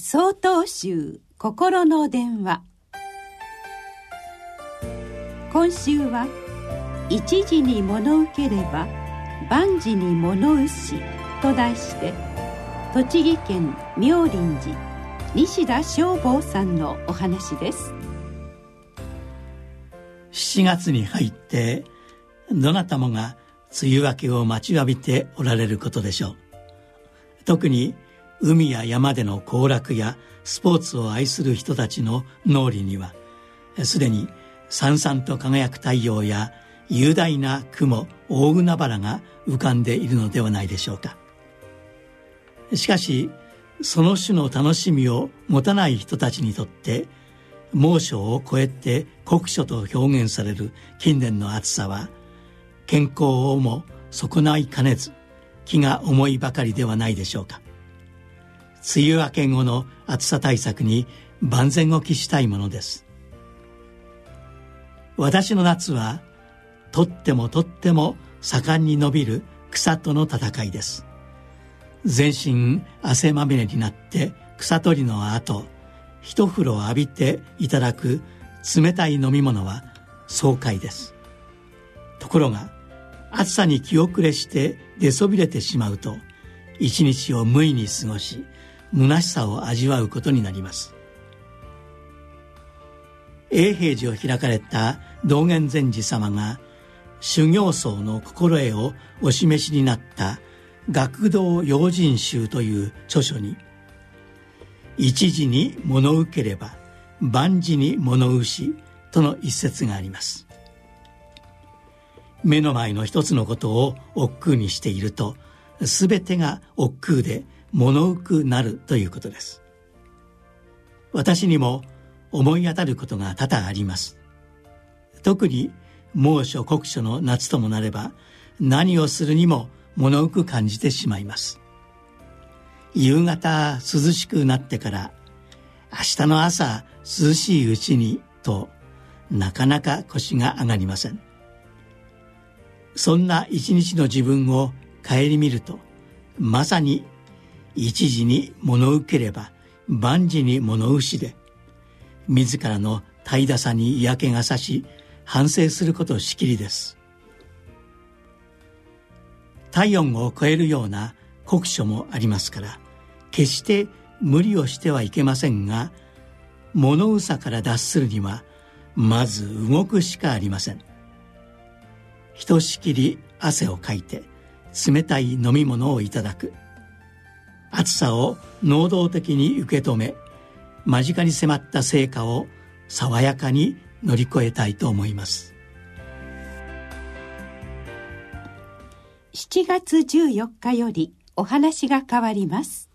総統集心の電話。今週は「一時に物受ければ万事に物失し」と題して栃木県妙林寺西田正坊さんのお話です。7月に入ってどなたもが梅雨明けを待ちわびておられることでしょう。特に海や山での行楽やスポーツを愛する人たちの脳裏にはすでにさんさんと輝く太陽や雄大な雲大海原が浮かんでいるのではないでしょうか。しかしその種の楽しみを持たない人たちにとって猛暑を超えて酷暑と表現される近年の暑さは健康をも損ないかねず気が重いばかりではないでしょうか。梅雨明け後の暑さ対策に万全を期したいものです。私の夏はとってもとっても盛んに伸びる草との戦いです。全身汗まみれになって草取りの後一風呂浴びていただく冷たい飲み物は爽快です。ところが暑さに気遅れして出そびれてしまうと一日を無意に過ごし虚しさを味わうことになります。永平寺を開かれた道元禅師様が修行僧の心得をお示しになった「学道用心集」という著書に「一時に物受ければ万事に物失との一節があります。目の前の一つのことを億劫にしていると全てが億劫で物浮くなるということです。私にも思い当たることが多々あります。特に猛暑酷暑の夏ともなれば何をするにも物浮く感じてしまいます。夕方涼しくなってから明日の朝涼しいうちにとなかなか腰が上がりません。そんな一日の自分を顧みるとまさに一時に物受ければ万事に物失で自らの怠惰さに嫌気がさし反省することしきりです。体温を超えるような酷暑もありますから決して無理をしてはいけませんが物憂さから脱するにはまず動くしかありません。ひとしきり汗をかいて冷たい飲み物をいただく。暑さを能動的に受け止め間近に迫った成果を爽やかに乗り越えたいと思います。7月14日よりお話が変わります。